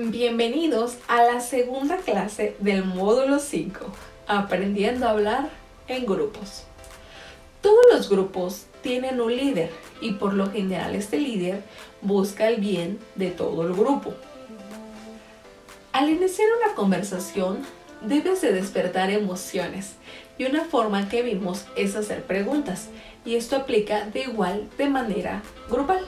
Bienvenidos a la segunda clase del módulo 5, aprendiendo a hablar en grupos. Todos los grupos tienen un líder y por lo general este líder busca el bien de todo el grupo. Al iniciar una conversación debes de despertar emociones y una forma que vimos es hacer preguntas y esto aplica de igual de manera grupal.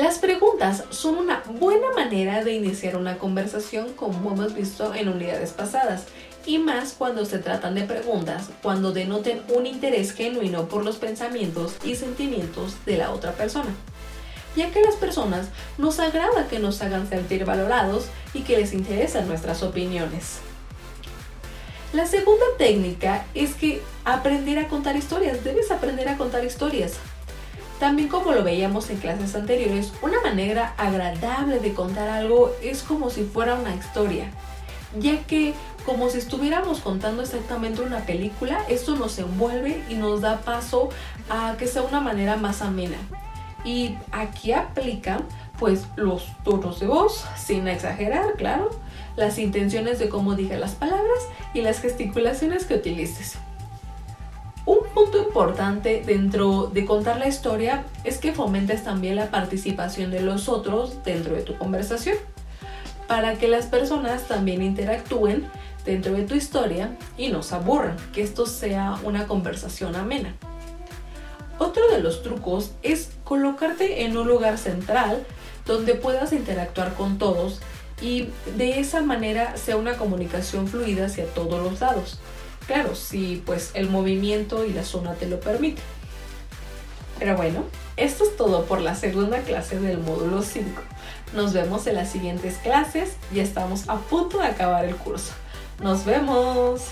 Las preguntas son una buena manera de iniciar una conversación como hemos visto en unidades pasadas y más cuando se tratan de preguntas cuando denoten un interés genuino por los pensamientos y sentimientos de la otra persona ya que a las personas nos agrada que nos hagan sentir valorados y que les interesan nuestras opiniones. La segunda técnica es que aprender a contar historias, debes aprender a contar historias. También como lo veíamos en clases anteriores, una manera agradable de contar algo es como si fuera una historia, ya que como si estuviéramos contando exactamente una película, esto nos envuelve y nos da paso a que sea una manera más amena. Y aquí aplican pues los tonos de voz, sin exagerar, claro, las intenciones de cómo diga las palabras y las gesticulaciones que utilices. Un punto importante dentro de contar la historia es que fomentes también la participación de los otros dentro de tu conversación, para que las personas también interactúen dentro de tu historia y no se aburran, que esto sea una conversación amena. Otro de los trucos es colocarte en un lugar central donde puedas interactuar con todos y de esa manera sea una comunicación fluida hacia todos los lados. Claro, si pues el movimiento y la zona te lo permiten. Pero bueno, esto es todo por la segunda clase del módulo 5. Nos vemos en las siguientes clases, ya estamos a punto de acabar el curso. Nos vemos.